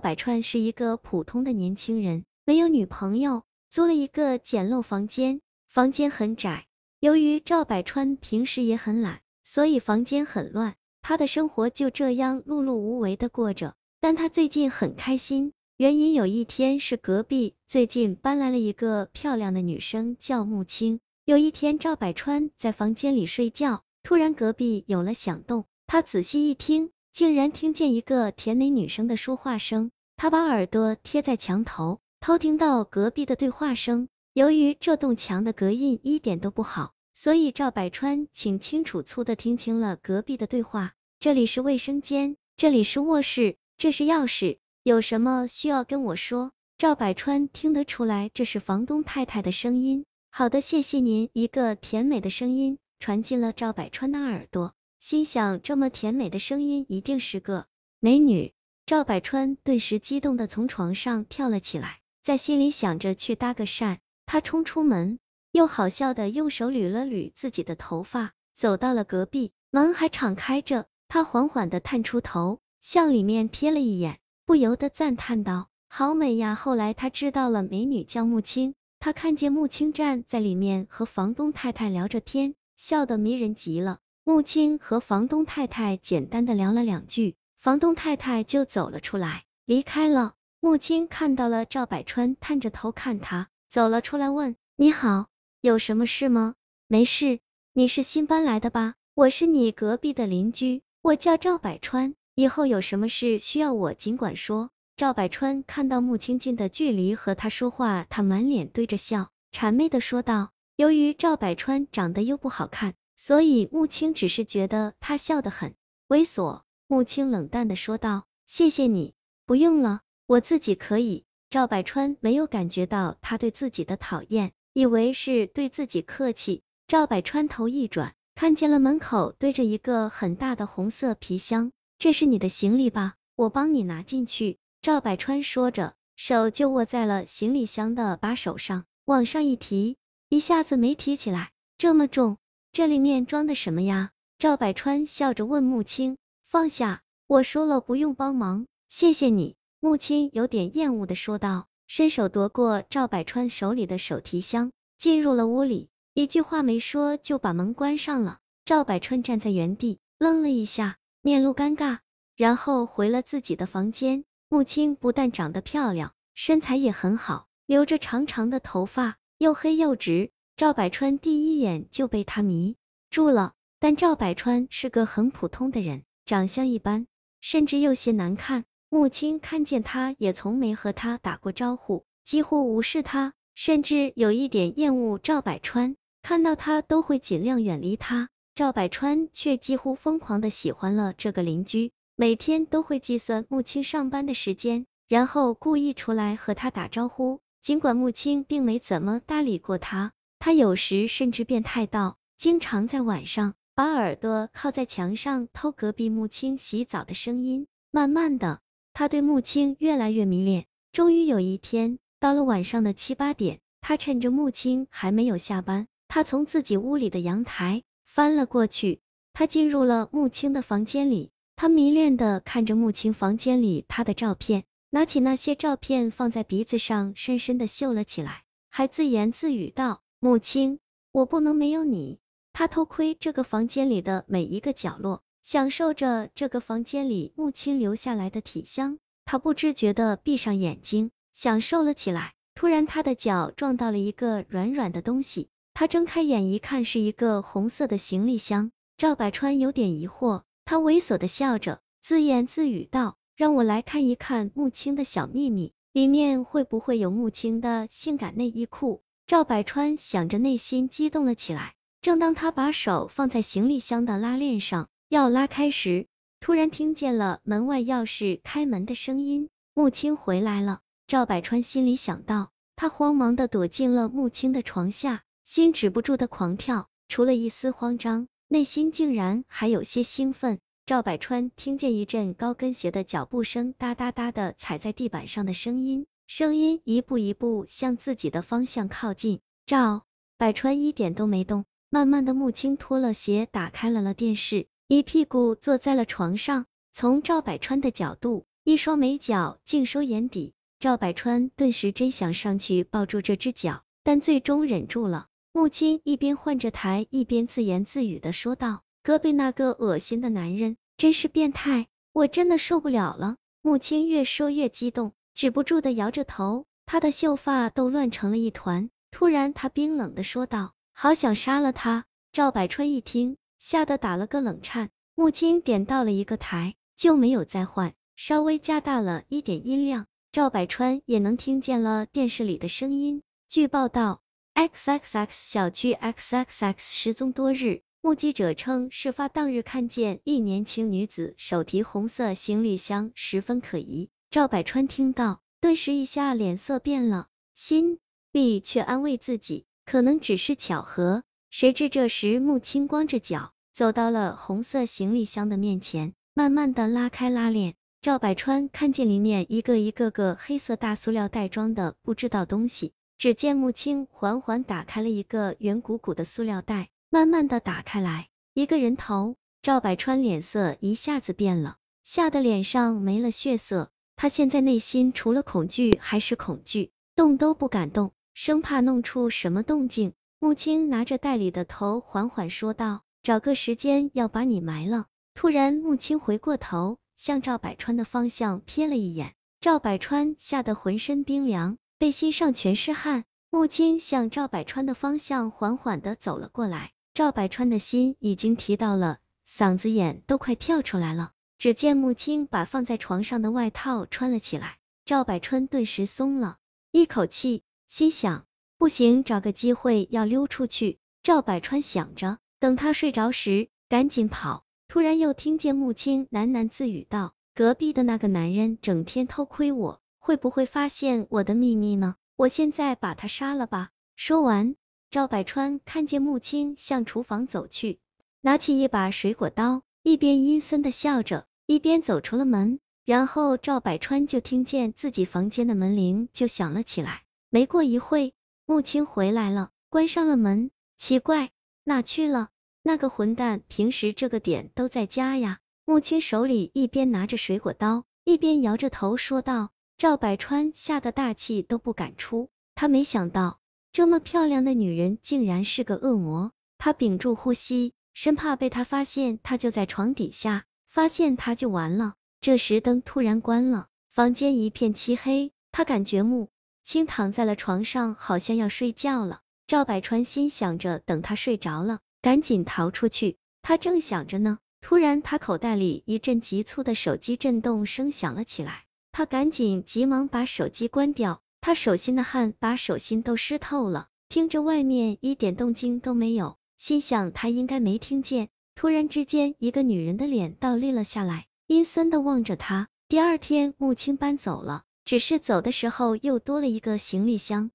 百川是一个普通的年轻人，没有女朋友，租了一个简陋房间，房间很窄。由于赵百川平时也很懒，所以房间很乱，他的生活就这样碌碌无为的过着。但他最近很开心，原因有一天是隔壁最近搬来了一个漂亮的女生，叫木青。有一天赵百川在房间里睡觉，突然隔壁有了响动，他仔细一听。竟然听见一个甜美女生的说话声，他把耳朵贴在墙头，偷听到隔壁的对话声。由于这栋墙的隔音一点都不好，所以赵百川清清楚楚的听清了隔壁的对话。这里是卫生间，这里是卧室，这是钥匙，有什么需要跟我说？赵百川听得出来，这是房东太太的声音。好的，谢谢您。一个甜美的声音传进了赵百川的耳朵。心想，这么甜美的声音一定是个美女。赵百川顿时激动的从床上跳了起来，在心里想着去搭个讪。他冲出门，又好笑的用手捋了捋自己的头发，走到了隔壁，门还敞开着。他缓缓的探出头，向里面瞥了一眼，不由得赞叹道：“好美呀！”后来他知道了美女叫穆青，他看见穆青站在里面和房东太太聊着天，笑得迷人极了。木青和房东太太简单的聊了两句，房东太太就走了出来，离开了。木青看到了赵百川，探着头看他，走了出来问：“你好，有什么事吗？”“没事，你是新搬来的吧？我是你隔壁的邻居，我叫赵百川，以后有什么事需要我尽管说。”赵百川看到木青近的距离和他说话，他满脸堆着笑，谄媚的说道。由于赵百川长得又不好看。所以木青只是觉得他笑得很猥琐。木青冷淡的说道：“谢谢你，不用了，我自己可以。”赵百川没有感觉到他对自己的讨厌，以为是对自己客气。赵百川头一转，看见了门口堆着一个很大的红色皮箱，这是你的行李吧？我帮你拿进去。赵百川说着，手就握在了行李箱的把手上，往上一提，一下子没提起来，这么重。这里面装的什么呀？赵百川笑着问木青。放下，我说了不用帮忙，谢谢你。木青有点厌恶的说道，伸手夺过赵百川手里的手提箱，进入了屋里，一句话没说就把门关上了。赵百川站在原地，愣了一下，面露尴尬，然后回了自己的房间。木青不但长得漂亮，身材也很好，留着长长的头发，又黑又直。赵百川第一眼就被他迷住了，但赵百川是个很普通的人，长相一般，甚至有些难看。木青看见他也从没和他打过招呼，几乎无视他，甚至有一点厌恶赵百川，看到他都会尽量远离他。赵百川却几乎疯狂的喜欢了这个邻居，每天都会计算木青上班的时间，然后故意出来和他打招呼，尽管木青并没怎么搭理过他。他有时甚至变态到，经常在晚上把耳朵靠在墙上偷隔壁木青洗澡的声音。慢慢的，他对木青越来越迷恋。终于有一天，到了晚上的七八点，他趁着木青还没有下班，他从自己屋里的阳台翻了过去。他进入了木青的房间里，他迷恋的看着木青房间里他的照片，拿起那些照片放在鼻子上，深深的嗅了起来，还自言自语道。木青，我不能没有你。他偷窥这个房间里的每一个角落，享受着这个房间里木青留下来的体香。他不知觉的闭上眼睛，享受了起来。突然，他的脚撞到了一个软软的东西，他睁开眼一看，是一个红色的行李箱。赵百川有点疑惑，他猥琐的笑着，自言自语道：“让我来看一看木青的小秘密，里面会不会有木青的性感内衣裤？”赵百川想着，内心激动了起来。正当他把手放在行李箱的拉链上，要拉开时，突然听见了门外钥匙开门的声音。木青回来了。赵百川心里想到，他慌忙的躲进了木青的床下，心止不住的狂跳。除了一丝慌张，内心竟然还有些兴奋。赵百川听见一阵高跟鞋的脚步声，哒哒哒的踩在地板上的声音。声音一步一步向自己的方向靠近，赵百川一点都没动。慢慢的，木青脱了鞋，打开了了电视，一屁股坐在了床上。从赵百川的角度，一双美脚尽收眼底。赵百川顿时真想上去抱住这只脚，但最终忍住了。木青一边换着台，一边自言自语的说道：“隔壁那个恶心的男人真是变态，我真的受不了了。”木青越说越激动，止不住的摇着头，他的秀发都乱成了一团。突然，他冰冷的说道：“好想杀了他！”赵百川一听，吓得打了个冷颤。木青点到了一个台，就没有再换，稍微加大了一点音量，赵百川也能听见了电视里的声音。据报道。XXX 小区 XXX 失踪多日，目击者称，事发当日看见一年轻女子手提红色行李箱，十分可疑。赵百川听到，顿时一下脸色变了，心里却安慰自己，可能只是巧合。谁知这时，穆青光着脚走到了红色行李箱的面前，慢慢的拉开拉链。赵百川看见里面一个一个个黑色大塑料袋装的不知道东西。只见穆青缓缓打开了一个圆鼓鼓的塑料袋，慢慢的打开来，一个人头。赵百川脸色一下子变了，吓得脸上没了血色。他现在内心除了恐惧还是恐惧，动都不敢动，生怕弄出什么动静。木青拿着袋里的头，缓缓说道：“找个时间要把你埋了。”突然，木青回过头，向赵百川的方向瞥了一眼，赵百川吓得浑身冰凉。背心上全是汗，木青向赵百川的方向缓缓的走了过来，赵百川的心已经提到了嗓子眼都快跳出来了。只见穆青把放在床上的外套穿了起来，赵百川顿时松了一口气，心想不行，找个机会要溜出去。赵百川想着，等他睡着时赶紧跑。突然又听见穆青喃喃自语道：“隔壁的那个男人整天偷窥我。”会不会发现我的秘密呢？我现在把他杀了吧。说完，赵百川看见穆青向厨房走去，拿起一把水果刀，一边阴森的笑着，一边走出了门。然后赵百川就听见自己房间的门铃就响了起来。没过一会，木青回来了，关上了门。奇怪，哪去了？那个混蛋平时这个点都在家呀。木青手里一边拿着水果刀，一边摇着头说道。赵百川吓得大气都不敢出，他没想到这么漂亮的女人竟然是个恶魔，他屏住呼吸，生怕被他发现他就在床底下，发现他就完了。这时灯突然关了，房间一片漆黑，他感觉木青躺在了床上，好像要睡觉了。赵百川心想着等他睡着了，赶紧逃出去。他正想着呢，突然他口袋里一阵急促的手机震动声响了起来。他赶紧急忙把手机关掉，他手心的汗把手心都湿透了，听着外面一点动静都没有，心想他应该没听见。突然之间，一个女人的脸倒立了下来，阴森的望着他。第二天，木青搬走了，只是走的时候又多了一个行李箱。